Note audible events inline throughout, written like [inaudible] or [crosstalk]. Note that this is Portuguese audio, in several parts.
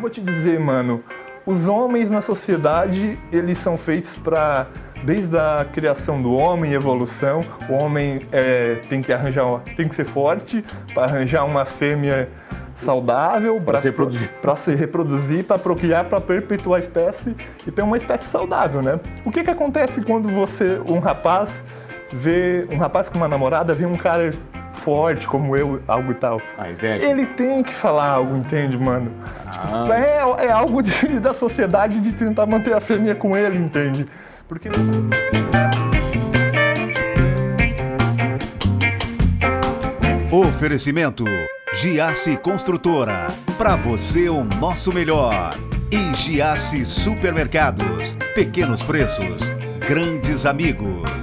eu vou te dizer, mano, os homens na sociedade, eles são feitos para desde a criação do homem, evolução, o homem é, tem que arranjar, tem que ser forte para arranjar uma fêmea saudável para se reproduzir, para se reproduzir, para procriar, para perpetuar a espécie e ter uma espécie saudável, né? O que que acontece quando você, um rapaz vê um rapaz com uma namorada, vê um cara forte como eu, algo e tal. Ah, inveja. Ele tem que falar algo, entende, mano? Tipo, é, é algo de- [laughs] da sociedade de tentar manter a fêmea com ele, entende? Porque Oferecimento Giasse Construtora. Para você o nosso melhor. E Giasse Supermercados. Pequenos preços, grandes amigos.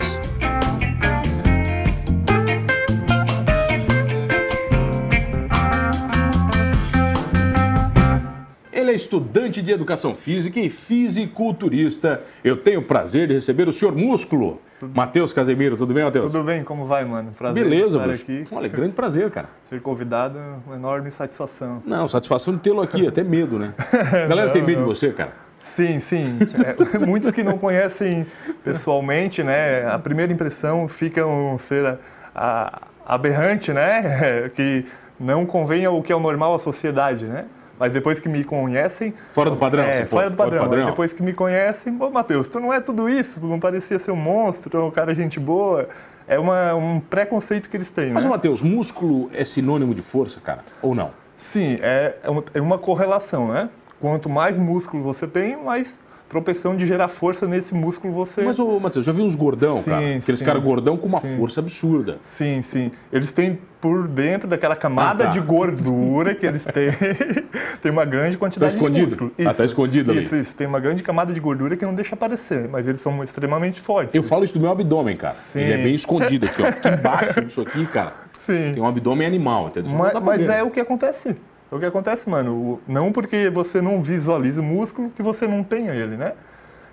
Estudante de educação física e fisiculturista. Eu tenho o prazer de receber o senhor Músculo. Matheus Casemiro, tudo bem, Matheus? tudo bem, como vai, mano? Prazer Beleza, estar bicho. aqui. Olha, grande prazer, cara. [laughs] Ser convidado, uma enorme satisfação. Não, satisfação de tê-lo aqui, até medo, né? A [laughs] galera tem Não, medo de não. você, cara. Sim, sim. É, [laughs] muitos que não conhecem pessoalmente, né? A primeira impressão fica um ser a- a- aberrante, né? Que não convém ao que é o normal à sociedade, né? Mas depois que me conhecem. Fora do padrão, É, fora do fora do padrão. padrão. Depois que me conhecem, pô, Matheus, tu não é tudo isso, tu não parecia ser um monstro, tu é um cara gente boa. É uma- um preconceito que eles têm, Mas, né? ô, Matheus, músculo é sinônimo de força, cara? Ou não? Sim, é, é uma- é uma correlação, né? Quanto mais músculo você tem, mais propensão de gerar força nesse músculo você. Mas, ô, Matheus, já vi uns gordão, Sim, cara? Aqueles caras gordão com uma sim. força absurda. Sim, sim. Eles têm por dentro daquela camada Ah, tá. de gordura que eles têm, [laughs] tem uma grande quantidade Tá escondido? de músculo. Ah, tá escondido ali. Isso, isso. Tem uma grande camada de gordura que não deixa aparecer, mas eles são extremamente fortes. Eu falo isso do meu abdômen, cara. Sim. Ele é bem escondido aqui, ó. Aqui embaixo disso aqui, cara, Sim. tem um abdômen animal, entendeu? Isso Mas, mas ver. é o que acontece. É o que acontece, mano. Não porque você não visualiza o músculo que você não tenha ele, né?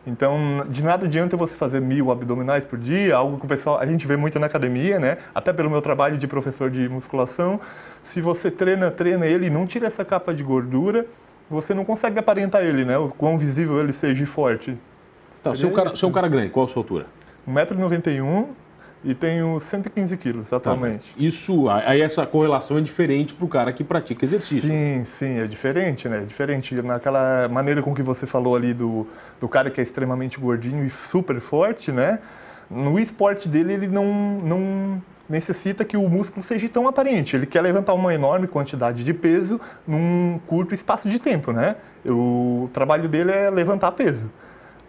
Então, de nada adianta você fazer mil abdominais por dia, algo que o pessoal, a gente vê muito na academia, né? Até pelo meu trabalho de professor de musculação. Se você treina, treina ele e não tira essa capa de gordura, você não consegue aparentar ele, né? O quão visível ele seja e forte. Tá, é um cara, você é um cara grande, qual a sua altura? 1,91m e tenho 115 quilos Tá, atualmente. mas Isso, aí essa correlação é diferente pro cara que pratica exercício. Sim, sim, é diferente, né? É diferente. Naquela maneira com que você falou ali do, do cara que é extremamente gordinho e super forte, né? No esporte dele, ele não, não necessita que o músculo seja tão aparente. Ele quer levantar uma enorme quantidade de peso num curto espaço de tempo, né? O trabalho dele é levantar peso.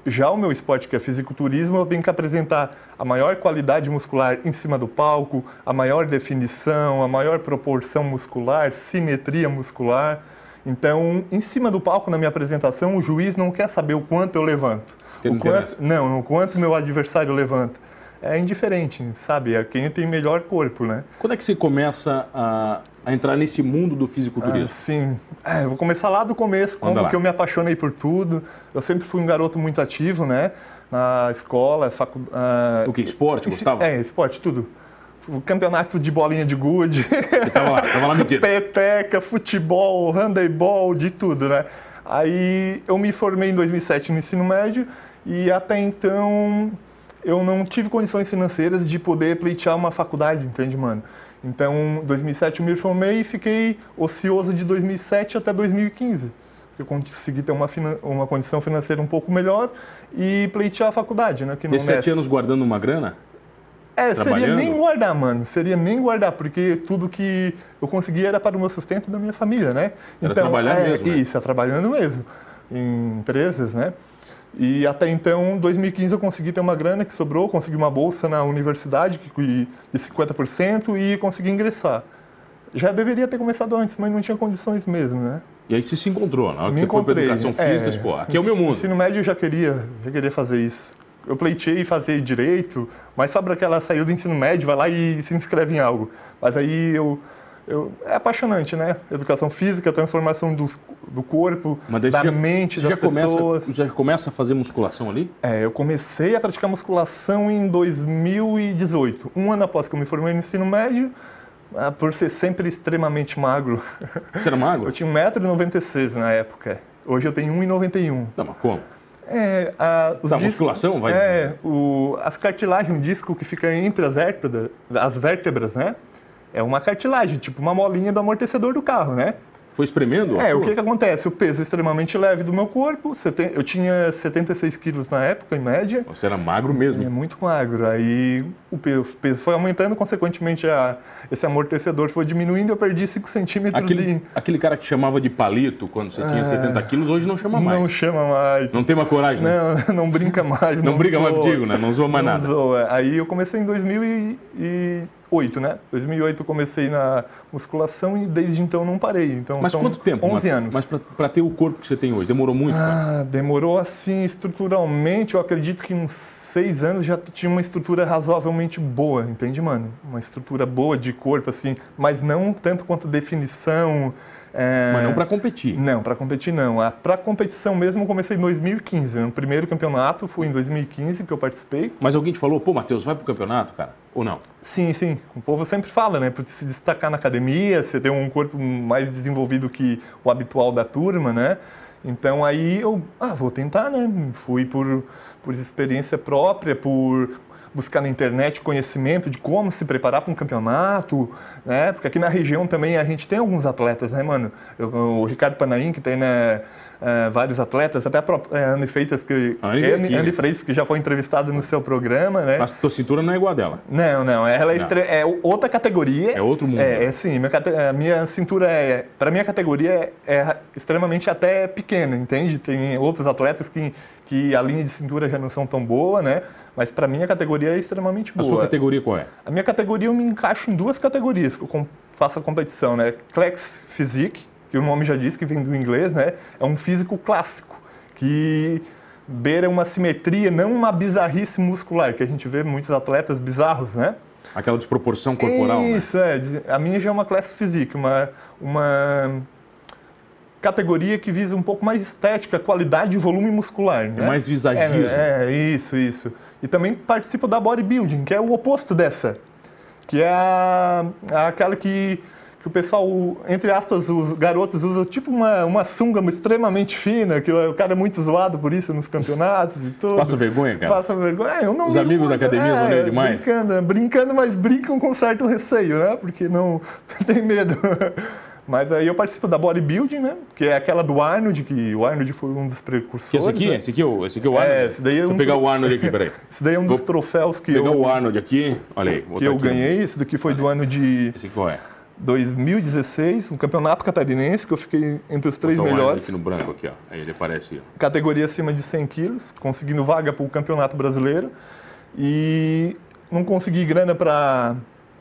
Já o meu esporte, que é fisiculturismo, eu tenho que apresentar a maior qualidade muscular em cima do palco, a maior definição, a maior proporção muscular, simetria muscular. Então, em cima do palco, na minha apresentação, o juiz não quer saber o quanto eu levanto. O quanto, não, o quanto meu adversário levanta. É indiferente, sabe? É quem tem melhor corpo, né? Quando é que você começa a, a entrar nesse mundo do fisiculturismo? Sim. É, vou começar lá do começo, Manda como que eu me apaixonei por tudo. Eu sempre fui um garoto muito ativo, né? Na escola, faculdade. o que? Esporte, gostava? É, esporte, tudo. O campeonato de bolinha de gude, tava lá, tava lá metido. [laughs] peteca, futebol, handebol, de tudo, né? Aí eu me formei em 2007 no ensino médio e até então eu não tive condições financeiras de poder pleitear uma faculdade, entende, mano? Então, em 2007 eu me formei e fiquei ocioso de 2007 até 2015. Eu consegui ter uma, uma condição financeira um pouco melhor e pleitear a faculdade, né? Que não sete anos guardando uma grana? É, seria nem guardar, mano. Seria nem guardar, porque tudo que eu conseguia era para o meu sustento da minha família, né? Era trabalhar é, mesmo, né? Isso, é trabalhando mesmo. Em empresas, né? E até então, em 2015, eu consegui ter uma grana que sobrou, consegui uma bolsa na universidade que de 50% e consegui ingressar. Já deveria ter começado antes, mas não tinha condições mesmo, né? E aí você se encontrou, na hora que Me você foi pra encontrei. educação física, você, pô, aqui é o meu mundo. ensino médio eu já queria, já queria fazer isso. Eu pleitei fazer direito, mas sabe aquela saiu do ensino médio, vai lá e se inscreve em algo. Mas aí eu, eu é apaixonante, né? Educação física, transformação dos, do corpo, da já, mente das já começa, pessoas. já começa a fazer musculação ali? É, eu comecei a praticar musculação em 2018, um ano após que eu me formei no ensino médio. Ah, por ser sempre extremamente magro. [laughs] Você era magro? Eu tinha 1,96m na época. Hoje eu tenho 1,91m. Não, mas como? É, a, os Tá, discos- musculação vai- É, o, as cartilagens, um disco que fica entre as vértebras, as vértebras, né? É uma cartilagem, tipo uma molinha do amortecedor do carro, né? Foi espremendo? É, o que que acontece? O peso extremamente leve do meu corpo, eu tinha 76 quilos na época, em média, Você era magro mesmo. é muito magro. Aí o pe- o peso foi aumentando, consequentemente a- esse amortecedor foi diminuindo, eu perdi 5 centímetros Aquele, e aquele cara que chamava de palito quando você tinha 70 quilos, hoje não chama mais. não chama mais. Não tem uma coragem, né? Não, [laughs] não brinca mais. Não briga mais zoa. contigo, né? Não zoa mais Não nada. zoa. Aí eu comecei em 2008, né? 2008 eu comecei na musculação e desde então não parei. Então Mas quanto tempo? 11 Mas- anos. Mas pra ter o corpo que você tem hoje, demorou muito? Ah, demorou assim estruturalmente, eu acredito que uns seis anos já tinha uma estrutura razoavelmente boa, entende, mano? Uma estrutura boa de corpo, assim, mas não tanto quanto definição. É, Mas não pra competir. Não, para competir não. A- Pra competição mesmo eu comecei em 2015. No primeiro campeonato foi em 2015 que eu participei. Mas alguém te falou, pô, Matheus, vai pro campeonato, cara? Ou não? Sim, sim. O povo sempre fala, né? Para se destacar na academia, você ter um corpo mais desenvolvido que o habitual da turma, né? Então aí eu, ah, vou tentar, né? Fui por, por experiência própria, por buscar na internet conhecimento de como se preparar para um campeonato, né? Porque aqui na região também a gente tem alguns atletas, né, mano? Eu- o Ricardo Panaim, que tem, né? eh, vários atletas, até a própria eh, Anne Freitas, que, A Anne veio Anne-? Freitas, que já foi entrevistado no seu programa, né? Mas tua cintura não é igual a dela. Não, não, ela é, estre- é outra categoria. É outro mundo. É, é sim, minha, cate- minha cintura é, para minha categoria é, é extremamente até pequena, entende? Tem outros atletas que, que a linha de cintura já não são tão boa, né? Mas para minha categoria é extremamente A boa. sua categoria qual é? A minha categoria eu me encaixo em duas categorias que eu faço a competição, né? Klex Physique, que o nome já diz que vem do inglês, né? É um físico clássico, que beira uma simetria, não uma bizarrice muscular, que a gente vê muitos atletas bizarros, né? Aquela desproporção corporal, né? Isso, é. A minha já é uma classe physique, uma, uma categoria que visa um pouco mais estética, qualidade e volume muscular. Né? mais visagismo. É, é, isso, isso. E também participo da bodybuilding, que é o oposto dessa. Que é a, a- aquela que, que o pessoal, entre aspas, os garotos usam tipo uma, uma sunga extremamente fina, que o cara é muito zoado por isso nos campeonatos e tudo. Passa vergonha, cara? Passa vergonha. É, eu não Os amigos da muito, academia é, zoneiam demais? Brincando, brincando, mas brincam com certo receio, né? Porque não [laughs] tem medo. Mas aí eu participo da bodybuilding, né? Que é aquela do Arnold, que o Arnold foi um dos Que precursores. esse aqui? né? Esse aqui é o, esse aqui é o É, Arnold? esse daí é Deixa eu um- pegar o Arnold aqui, peraí. [laughs] Esse daí é um dos Vou troféus que Pegar eu, o Arnold aqui. Olha aí, que eu aqui. ganhei. Esse daqui foi do ano de Esse aqui qual é? 2016, um campeonato catarinense, que eu fiquei entre os três melhores. aqui no branco aqui, ó. Aí ele aparece, ó. categoria acima de 100 quilos, conseguindo vaga para o Campeonato Brasileiro. E não consegui grana para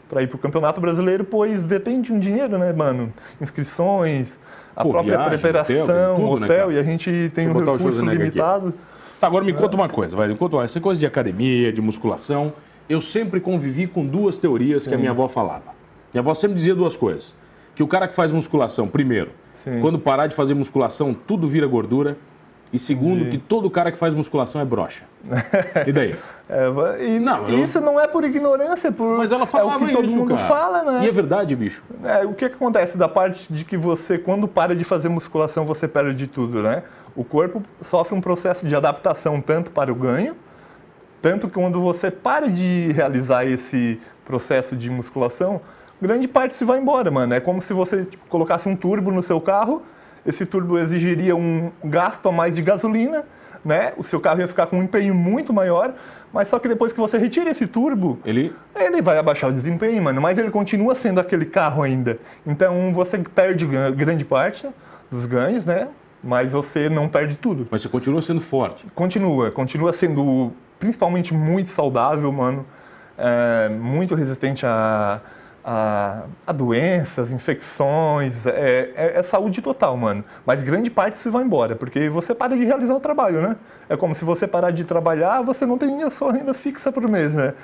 para ir para o Campeonato Brasileiro, pois depende de um dinheiro, né, mano? Inscrições, a Pô, própria viagem, preparação, hotel, tudo, né, hotel, cara? e a gente tem um recurso limitado. Tá, agora me conta uma coisa, vai. Me conta uma- essa coisa de academia, de musculação. Eu sempre convivi com duas teorias que a minha avó falava. Minha avó sempre dizia duas coisas. Que o cara que faz musculação, primeiro, Sim. quando parar de fazer musculação, tudo vira gordura. E segundo, que todo cara que faz musculação é broxa. E daí? [laughs] É, e Não, eu- isso não é por ignorância, é por Mas ela falava é o que todo isso, mundo cara. fala, né? E é verdade, bicho. É, o que, que acontece da parte de que você, quando para de fazer musculação, você perde tudo, né? O corpo sofre um processo de adaptação tanto para o ganho, tanto que quando você para de realizar esse processo de musculação, grande parte se vai embora, mano. É como se você tipo, colocasse um turbo no seu carro, esse turbo exigiria um gasto a mais de gasolina, né? O seu carro ia ficar com um empenho muito maior, mas só que depois que você retira esse turbo, Ele. ele vai abaixar o desempenho, mano, mas ele continua sendo aquele carro ainda. Então você perde grande parte dos ganhos, né? Mas você não perde tudo. Mas você continua sendo forte. Continua, continua sendo principalmente muito saudável, mano. É, muito resistente a, a, a doenças, infecções. É, é- é saúde total, mano. Mas grande parte se vai embora, porque você para de realizar o trabalho, né? É como se você parar de trabalhar, você não tem a sua renda fixa por mês, né?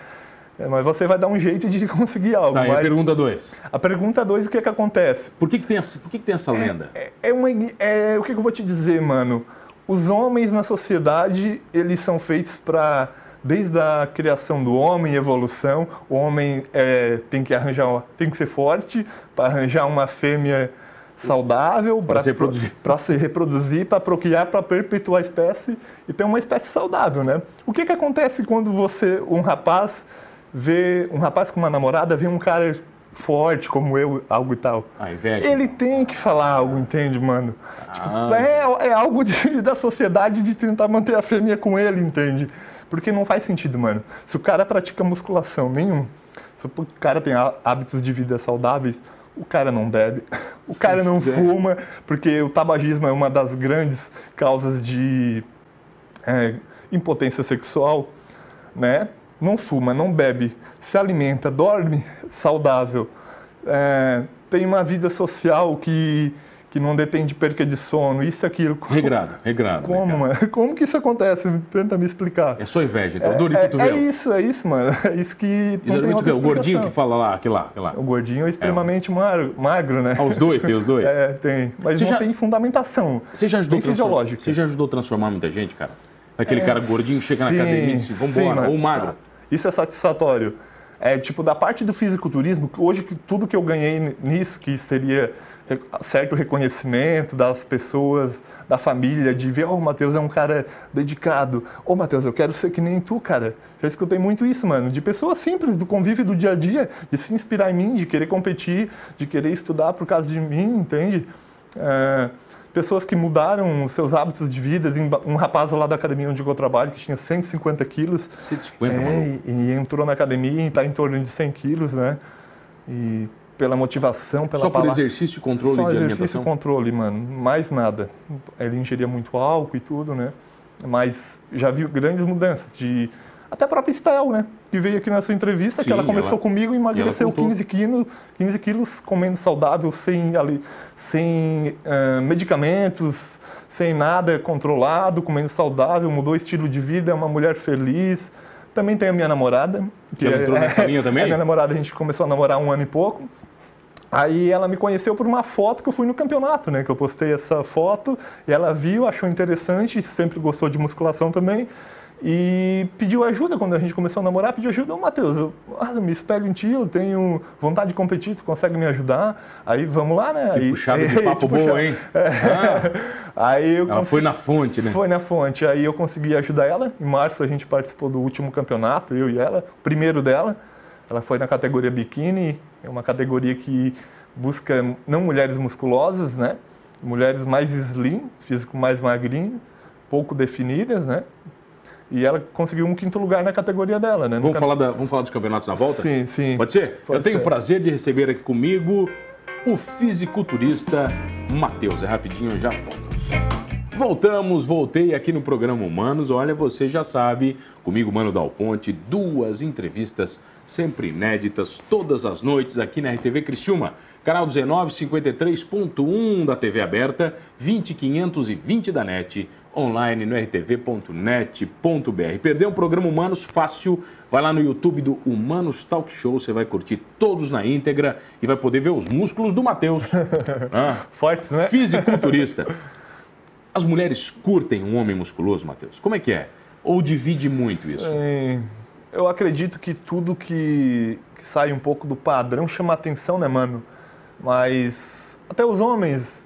É, mas você vai dar um jeito de [laughs] conseguir algo. Tá, e a mas pergunta dois. a pergunta 2, o que é que acontece? Por que, que, tem, essa, por que, que tem essa lenda? É, é uma, é, o que, que eu vou te dizer, mano? Os homens na sociedade, eles são feitos para desde a criação do homem, evolução, o homem é, tem que arranjar, tem que ser forte para arranjar uma fêmea saudável para se reproduzir, para se reproduzir, para procriar, para perpetuar a espécie e ter uma espécie saudável, né? O que que acontece quando você, um rapaz vê um rapaz com uma namorada, vê um cara forte como eu, algo e tal. Ah. Ele tem que falar algo, entende, mano? Tipo, é, é algo de- [laughs] da sociedade de tentar manter a fêmea com ele, entende? Porque não faz sentido, mano. Se o cara pratica musculação nenhum, se o cara tem há- hábitos de vida saudáveis, o cara não bebe, [laughs] o cara não fuma, porque o tabagismo é uma das grandes causas de é, impotência sexual, né? Não fuma, não bebe, se alimenta, dorme saudável, é, tem uma vida social que, que não depende de perca de sono, isso e aquilo. Regrado, regrado. Como, mano? [laughs] Como que isso acontece? Tenta me explicar. É só inveja, então. Dor de É, é isso, é isso, mano. [laughs] É isso que não tem outra o gordinho que fala lá, aquele lá, aquele lá. O gordinho é extremamente magro, magro, né? Ah, os dois, tem os dois? [laughs] É, tem. Mas Você não já- tem fundamentação. Você já ajudou transformar, fisiológica. você já ajudou a transformar muita gente, cara? Aquele cara gordinho chega na Sim, academia e diz, sim, vambora, ou magro. Isso é satisfatório. É tipo da parte do fisiculturismo, que hoje que tudo que eu ganhei nisso, que seria certo reconhecimento das pessoas, da família, de ver, oh, o Matheus é um cara dedicado. Ô, Matheus, eu quero ser que nem tu, cara. Já escutei muito isso, mano, de pessoas simples, do convívio do dia a dia, de se inspirar em mim, de querer competir, de querer estudar por causa de mim, entende? É, pessoas que mudaram os seus hábitos de vida. Um rapaz lá da academia onde eu trabalho, que tinha 150 quilos, 150, é, maluco. e, e entrou na academia e está em torno de 100 quilos, né? E pela motivação, pela Só por palavra- exercício e controle Só de exercício e controle, mano. Mais nada. Ele ingeria muito álcool e tudo, né? Mas já vi grandes mudanças de... Até a própria Estel, né? Que veio aqui na sua entrevista, Sim, que ela começou ela- comigo e emagreceu contou. 15 quilos, 15 quilos comendo saudável, sem, ali, sem ah, medicamentos, sem nada controlado, comendo saudável, mudou o estilo de vida, é uma mulher feliz. Também tem a minha namorada. Que Já entrou nessa [laughs] linha também? A minha namorada, a gente começou a namorar um ano e pouco. Aí ela me conheceu por uma foto que eu fui no campeonato, né? Que eu postei essa foto e ela viu, achou interessante, sempre gostou de musculação também. E pediu ajuda quando a gente começou a namorar, pediu ajuda, ô Matheus, eu ah, me espelho em ti, eu tenho vontade de competir, tu consegue me ajudar? Aí vamos lá, né? Que Aí, puxada de [laughs] papo tipo, boa, já- hein? [laughs] Ah, Aí eu ela consegui- foi na fonte, né? foi na fonte. Aí eu consegui ajudar ela. Em março a gente participou do último campeonato, eu e ela, primeiro dela. Ela foi na categoria biquíni, é uma categoria que busca não mulheres musculosas, né? Mulheres mais slim, físico mais magrinho, pouco definidas, né? E ela conseguiu um quinto lugar na categoria dela, né? Vamos falar, da- vamos falar dos campeonatos na volta? Sim, sim. Pode ser? Pode Eu tenho ser. o prazer de receber aqui comigo o fisiculturista Matheus. É rapidinho, eu já volto. Voltamos, voltei aqui no programa Humanos. Olha, você já sabe, comigo, Mano Dal Ponte, duas entrevistas sempre inéditas, todas as noites aqui na RTV Criciúma. Canal 19, 53.1 da TV aberta, 20520 da NET, online no rtv.net.br. Perdeu o programa Humanos? Fácil. Vai lá no YouTube do Humanos Talk Show, você vai curtir todos na íntegra e vai poder ver os músculos do Matheus. [laughs] Ah, Fortes, né? fisiculturista. [laughs] As mulheres curtem um homem musculoso, Matheus? Como é que é? Ou divide muito isso? É, eu acredito que tudo que, que sai um pouco do padrão chama atenção, né, mano? Mas até os homens.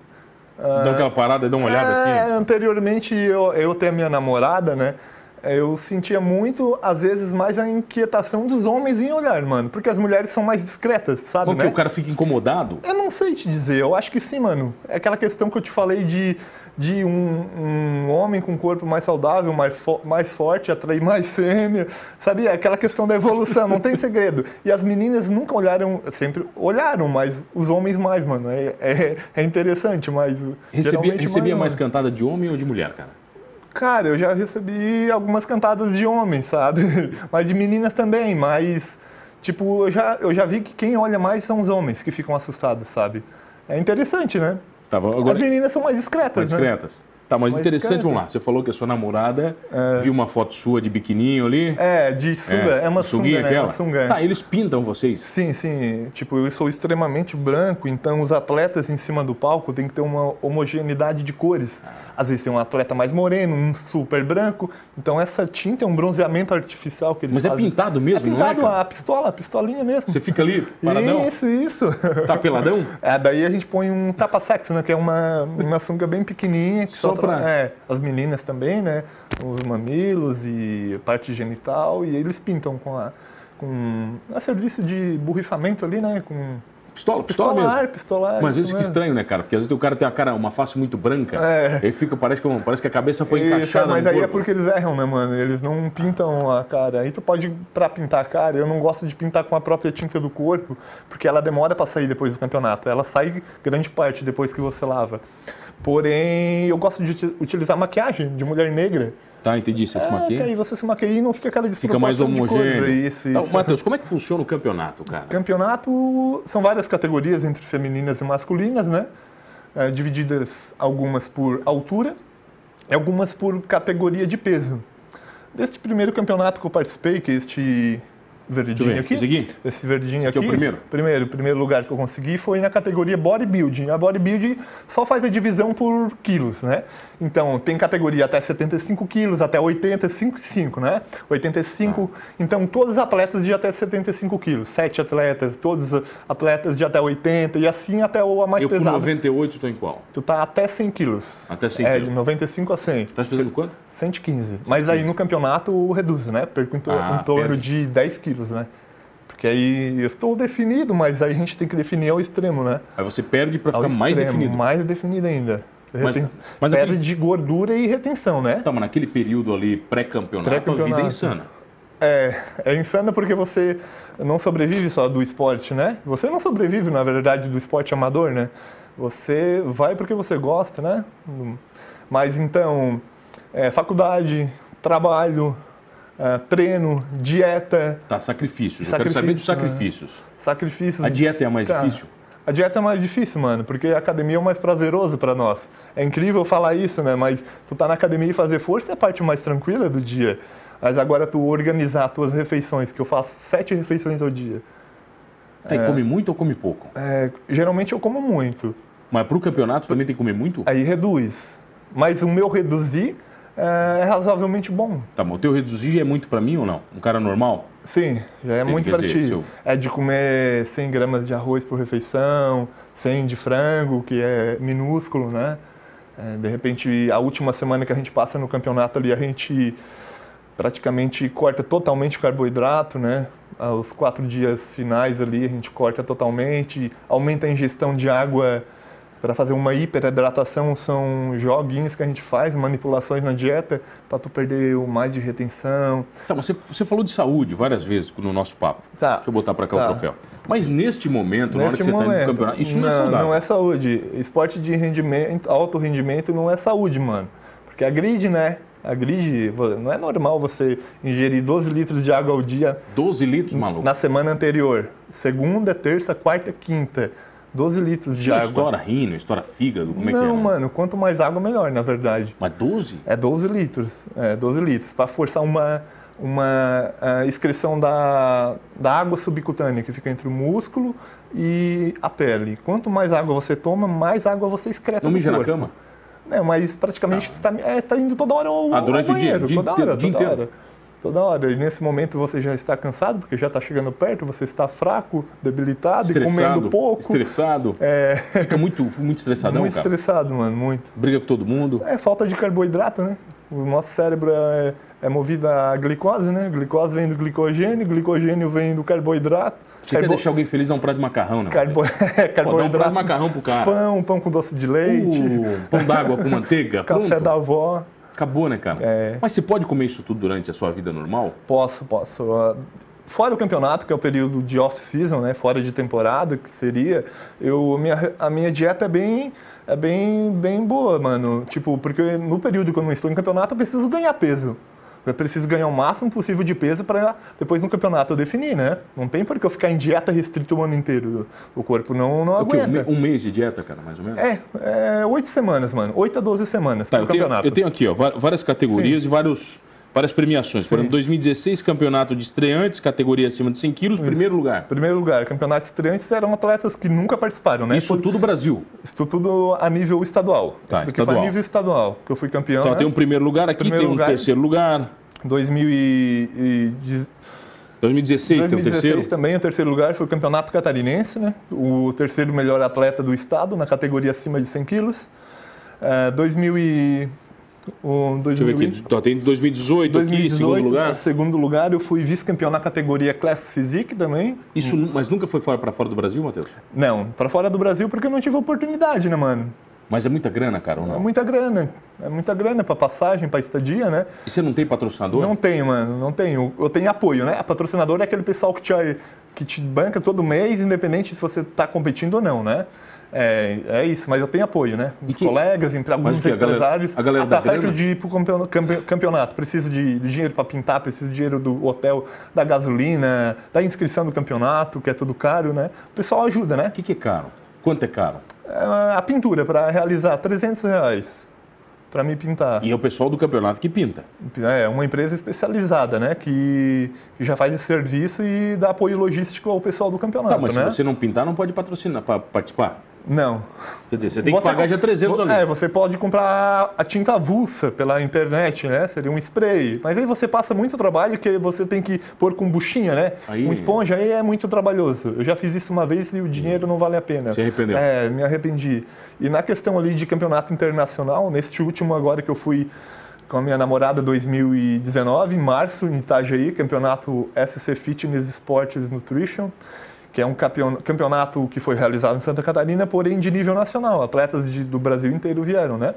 Dá aquela parada e dá uma olhada É, assim? Anteriormente, eu, eu ter a minha namorada, né? Eu sentia muito, às vezes, mais a inquietação dos homens em olhar, mano. Porque as mulheres são mais discretas, sabe, Como que né? o cara fica incomodado? Eu não sei te dizer, eu acho que sim, mano. É aquela questão que eu te falei de, de um, um homem com um corpo mais saudável, mais, fo- mais forte, atrair mais fêmea, sabia? Aquela questão da evolução, não tem segredo. E as meninas nunca olharam, sempre olharam, mas os homens mais, mano. É, é, é interessante, mas. Recebia, recebia mais mano. cantada de homem ou de mulher, cara? Cara, eu já recebi algumas cantadas de homens, sabe? [laughs] Mas de meninas também, mas. Tipo, eu já, eu já vi que quem olha mais são os homens que ficam assustados, sabe? É interessante, né? Tava, As agora, meninas são mais discretas, mais né? Tá, mas, Mas, interessante, cara, vamos lá. Você falou que a sua namorada viu uma foto sua de biquininho ali. É, de sunga, é, uma sunguinha sunga, né? aquela. Uma sunga. Tá, eles pintam vocês. Sim, sim. Tipo, eu sou extremamente branco, então os atletas em cima do palco tem que ter uma homogeneidade de cores. Às vezes tem um atleta mais moreno, um super branco. Então essa tinta é um bronzeamento artificial que eles Mas é fazem. pintado mesmo, é não é, pintado, cara? a pistola, a pistolinha mesmo. Você fica ali, paradão, Isso, isso. tá peladão? [laughs] É, daí a gente põe um tapa-sexo, né? Que é uma, uma sunga bem pequenininha. Que Só só, pra- É, as meninas também, né? Os mamilos e parte genital. E eles pintam com a... Com a serviço de borrifamento ali, né? Com Pistola, pistola pistolar, mesmo. pistolar. Mas isso que mesmo. estranho, né, cara? Porque às vezes o cara tem uma cara, uma face muito branca, É. aí fica, parece que, parece que a cabeça foi Isso, é, encaixada mas aí é corpo. porque eles erram, né, mano? Eles não pintam a cara. Aí tu pode, pra pintar a cara, eu não gosto de pintar com a própria tinta do corpo, porque ela demora pra sair depois do campeonato. Ela sai grande parte depois que você lava. Porém, eu gosto de uti- utilizar maquiagem de mulher negra. Tá, entendi. Você se É, que maquia. aí você se maquia e não fica aquela Fica mais de homogêneo. Isso, Tá, isso. Matheus, como é que funciona o campeonato, cara? Campeonato são várias categorias entre femininas e masculinas, né? É, divididas algumas por altura e algumas por categoria de peso. Deste primeiro campeonato que eu participei, que é este verdinho ver, aqui, esse aqui? esse verdinho aqui é aqui, o primeiro? primeiro, o primeiro lugar que eu consegui foi na categoria bodybuilding. A bodybuilding só faz a divisão por quilos, né? Então, tem categoria até 75 quilos, até 85, né? 85, então todos os atletas de até 75 quilos, sete atletas, todos os atletas de até 80 e assim até o a mais Eu com pesado. 98 tô em qual? Tu tá até 100 quilos. Até 100 É, quilos. de 95 a 100. Tá pesando quanto? 115. Mas aí no campeonato reduz, né? Perco em, Ah, em torno perde. de 10 quilos, né? Porque aí eu estou definido, mas aí a gente tem que definir ao extremo, né? Aí você perde Ao ficar mais extremo, definido. Mais definido ainda. Mas- Reten- mas Perde aquele- de gordura e retenção, né? Tá, mas naquele período ali pré-campeonato, a vida é insana. É, é insano porque você não sobrevive só do esporte, né? Você não sobrevive, na verdade, do esporte amador, né? Você vai porque você gosta, né? Mas então, é, faculdade, trabalho, é, treino, dieta, Tá, sacrifícios. Eu quero saber dos Sacrifício, né? sacrifícios. sacrifícios. A dieta é a mais Cara, difícil? A dieta é mais difícil, mano, porque a academia é o mais prazeroso pra nós. É incrível falar isso, né? Mas tu tá na academia e fazer força é a parte mais tranquila do dia. Mas agora tu organizar tuas refeições, que eu faço sete refeições ao dia. Tá, e come muito ou come pouco? É, geralmente eu como muito, Mas pro campeonato também tem que comer muito? aí reduz. Mas o meu reduzir é razoavelmente bom. Tá, mas o teu reduzir é muito pra mim ou não? Um cara normal? Sim, já é muito dizer, ti. se eu- É de comer 100 gramas de arroz por refeição, 100 de frango, que é minúsculo, né? É, de repente, a última semana que a gente passa no campeonato ali, a gente praticamente corta totalmente o carboidrato, né? Aos quatro dias finais ali, a gente corta totalmente, aumenta a ingestão de água para fazer uma hiperidratação, são joguinhos que a gente faz, manipulações na dieta, para tu perder o mais de retenção. Tá, mas você, você falou de saúde várias vezes no nosso papo. Tá, Deixa eu botar pra cá tá. o troféu. Mas neste momento, na hora Neste que você tá indo momento, pro campeonato, isso não, é saudável. Não é saúde. Esporte de rendimento, alto rendimento não é saúde, mano. Porque a grid, né? A grid, não é normal você ingerir 12 litros de água ao dia 12 litros, maluco. na semana anterior. Segunda, terça, quarta, quinta. 12 litros de água. estoura rino, estoura fígado, como é não, que é? né? mano, quanto mais água, melhor, na verdade. Mas 12? É 12 litros. É 12 litros. Para forçar uma, uma ah, excreção da, da água subcutânea, que fica entre o músculo e a pele. Quanto mais água você toma, mais água você excreta Não mija na cama? É, mas praticamente está é, tá indo toda hora ao, Ah, durante ao o dia, banheiro. o dia toda inteiro, hora, dia toda inteiro. hora. Toda hora. E nesse momento você já está cansado, porque já está chegando perto, você está fraco, debilitado e Estressado, comendo pouco. estressado. É, Fica muito, muito estressadão, muito cara. estressado, mano, muito. Briga com todo mundo. É falta de carboidrato, né? O nosso cérebro é, é movido a glicose, né? Glicose vem do glicogênio, glicogênio vem do carboidrato. Você quer deixar alguém feliz, dá um prato de macarrão, né? carbo... [laughs] é, Pô, dá um prato carboidrato. de macarrão pro cara. Pão, pão com doce de leite, Uh, pão d'água com manteiga, [laughs] café pronto. da avó. Acabou, né, cara? É. Mas você pode comer isso tudo durante a sua vida normal? Posso, posso. Ah, Fora o campeonato, que é o período de off-season, né? Fora de temporada, que seria, eu, a, minha, a minha dieta é bem, é bem, bem boa, mano. Tipo, porque no período que eu não estou em campeonato, eu preciso ganhar peso. Eu preciso ganhar o máximo possível de peso para depois no campeonato eu definir, né? Não tem por que eu ficar em dieta restrita o ano inteiro. O corpo não, não O quê? aguenta. Um mês de dieta, cara, mais ou menos? É, é, oito semanas, mano. Oito a 12 semanas Tá, eu tenho, campeonato. eu tenho aqui, ó, várias categorias Sim. e vários, várias premiações. Por Sim. exemplo, 2016, campeonato de estreantes, categoria acima de 100 quilos, primeiro lugar. Primeiro lugar, campeonatos estreantes eram atletas que nunca participaram, né? Isso Foi- tudo Brasil. Isso tudo a nível estadual. Tá, daqui estadual. foi a nível estadual, que eu fui campeão. Então, né? tem um primeiro lugar aqui, Primeiro tem um lugar. terceiro lugar. 2000 e, e, de- 2016, tem 2016 terceiro. também, o terceiro lugar foi o campeonato catarinense, né? O terceiro melhor atleta do estado na categoria acima de 100 quilos. É, 2000 e, o, Deixa eu ver 2000 aqui. Então, tem 2018, aqui, 2018, segundo lugar. é, segundo lugar, eu fui vice-campeão na categoria Class Physique também. Isso, mas nunca foi fora para fora do Brasil, Matheus? Não, para fora do Brasil porque eu não tive oportunidade, né, mano? Mas é muita grana, cara, ou É não? muita grana. É muita grana para passagem, para estadia, né? E você não tem patrocinador? Não tenho, mano, não tenho. Eu tenho apoio, né? A patrocinador é aquele pessoal que te, que te banca todo mês, independente se você está competindo ou não, né? É, é isso, mas eu tenho apoio, né? Dos que- colegas, empre- alguns que, a galera- empresários. a galera Até dá perto grana? de ir pro campeon- campe- campeonato. Preciso de, de dinheiro para pintar, preciso de dinheiro do hotel, da gasolina, da inscrição do campeonato, que é tudo caro, né? O pessoal ajuda, né? O que, que é caro? Quanto é caro? É, A pintura, para realizar, 300 reais para me pintar. E é o pessoal do campeonato que pinta. É uma empresa especializada, né? Que, que já faz esse serviço e dá apoio logístico ao pessoal do campeonato, Tá, mas né? se você não pintar, não pode patrocinar para participar. Não. Quer dizer, você tem que Você pagar já 300 ali. É, você pode comprar a tinta avulsa pela internet, né? Seria um spray. Mas aí você passa muito trabalho que você tem que pôr com buchinha, né? Aí- esponja aí é muito trabalhoso. Eu já fiz isso uma vez e o dinheiro não vale a pena. Se arrependeu? É, me arrependi. E na questão ali de campeonato internacional, neste último agora que eu fui com a minha namorada 2019, em março, em Itajaí, campeonato SC Fitness Sports Nutrition, que é um campeon- campeonato que foi realizado em Santa Catarina, porém de nível nacional. Atletas de- do Brasil inteiro vieram, né?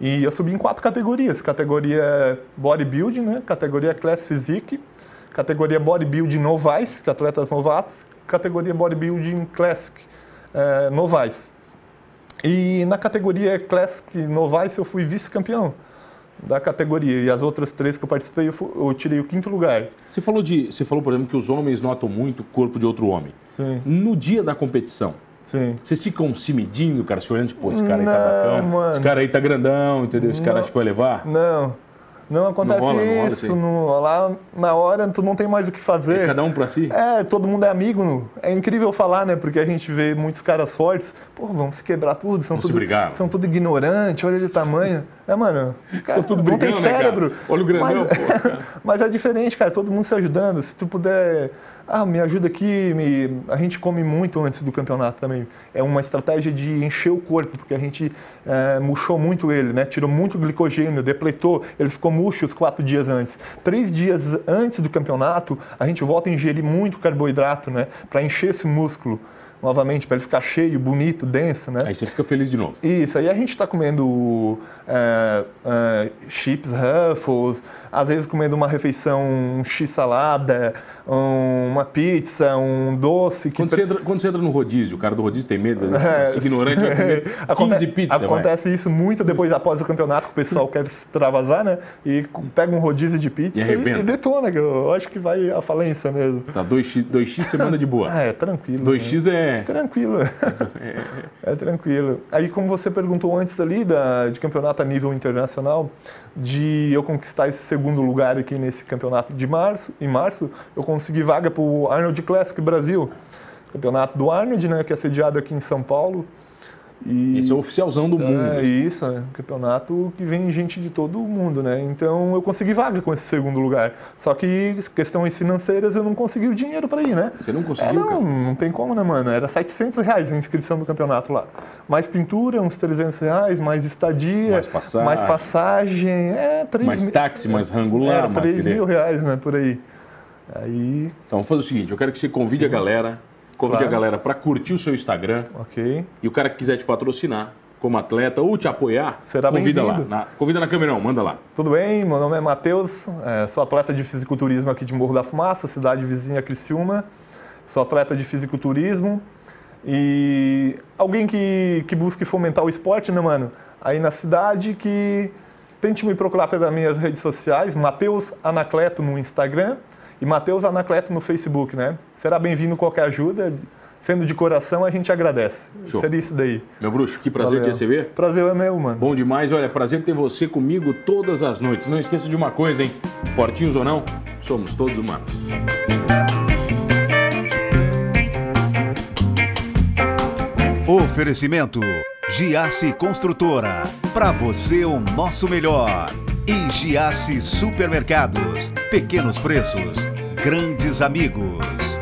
E eu subi em quatro categorias. Categoria Bodybuilding, né? Categoria Class Physique, categoria Bodybuilding Novice, que é atletas novatos, categoria Bodybuilding Classic, eh, Novice. E na categoria Classic Novice eu fui vice-campeão da categoria. E as outras três que eu participei eu tirei o quinto lugar. Você falou de, você falou, por exemplo, que os homens notam muito o corpo de outro homem. Sim, No dia da competição, sim. vocês ficam se medindo, cara, se olhando, tipo, pô, esse cara aí tá bacana, mano. esse cara aí tá grandão, entendeu? Esse cara Não. acho que vai levar. Não, não acontece rola, não rola isso. não- lá na hora tu não tem mais o que fazer. Cada um pra si. É, todo mundo é amigo. É incrível falar, né? Porque a gente vê muitos caras fortes, pô, vão se quebrar tudo, são Vão tudo, brigar. são tudo ignorante, olha ele tamanho. É, mano, cara, São tudo não tem brigando, né, cara? cérebro. Olha o grandão, mas, pô, cara. [laughs] mas é diferente, cara, todo mundo se ajudando. Se tu puder, ah, me ajuda aqui, me... a gente come muito antes do campeonato também. É uma estratégia de encher o corpo, porque a gente é, murchou muito ele, né? Tirou muito glicogênio, depletou, ele ficou murcho os quatro dias antes. Três dias antes do campeonato, a gente volta a ingerir muito carboidrato, né? Para encher esse músculo novamente, para ele ficar cheio, bonito, denso, né? Aí você fica feliz de novo. Isso, aí a gente está comendo é, é, chips Ruffles, às vezes comendo uma refeição, um x-salada, um- uma pizza, um doce. Que Quando você, entra, quando você entra no rodízio, o cara do rodízio tem medo, né? [laughs] É, esse ignorante vai comer 15 [laughs] Aconte- pizzas, vai. Acontece isso muito depois, após o campeonato, que o pessoal quer se extravasar, né? E pega um rodízio de pizza E e, e detona, que eu acho que vai à falência mesmo. Tá, 2x, 2x semana de boa. Ah, [laughs] é tranquilo. né? 2x é... Tranquilo. é tranquilo. Aí, como você perguntou antes ali da, de campeonato a nível internacional, de eu conquistar esse segundo lugar aqui nesse campeonato de março, em março, eu consegui vaga para o Arnold Classic Brasil. Campeonato do Arnold, né, que é sediado aqui em São Paulo. E Esse é o oficialzão do mundo. é isso, é um campeonato que vem gente de todo mundo, né? Então eu consegui vaga com esse segundo lugar. Só que questões financeiras eu não consegui o dinheiro para ir, né? Você não É, conseguiu, não, cara? não tem como, né, mano? Era 700 reais a inscrição do campeonato lá. Mais pintura, uns 300 reais, mais estadia, Mais passagem. mais passagem, é, 3 Mais mil, táxi, mais rango lá, era mais 3 entendeu? mil reais, né, por aí. Aí, Então, vamos fazer o seguinte, eu quero que você convide a galera, convide Claro. a galera para curtir o seu Instagram ok. e o cara que quiser te patrocinar como atleta ou te apoiar, Será convida lá. Na, convida na câmera, não, manda lá. Tudo bem? Meu nome é Matheus, é, sou atleta de fisiculturismo aqui de Morro da Fumaça, cidade vizinha Criciúma. Sou atleta de fisiculturismo e alguém que, que busque fomentar o esporte, né, mano? Aí na cidade que, tente me procurar pelas minhas redes sociais, Matheus Anacleto no Instagram e Matheus Anacleto no Facebook, né? Será bem-vindo qualquer ajuda. Sendo de coração, a gente agradece. Show. Seria isso daí. Meu bruxo, que prazer Valeu. te receber. Prazer é meu, mano. Bom demais, olha, prazer ter você comigo todas as noites. Não esqueça de uma coisa, hein? Fortinhos ou não, somos todos humanos. Oferecimento Giasse Construtora. Para você o nosso melhor. E Giasse Supermercados. Pequenos preços, grandes amigos.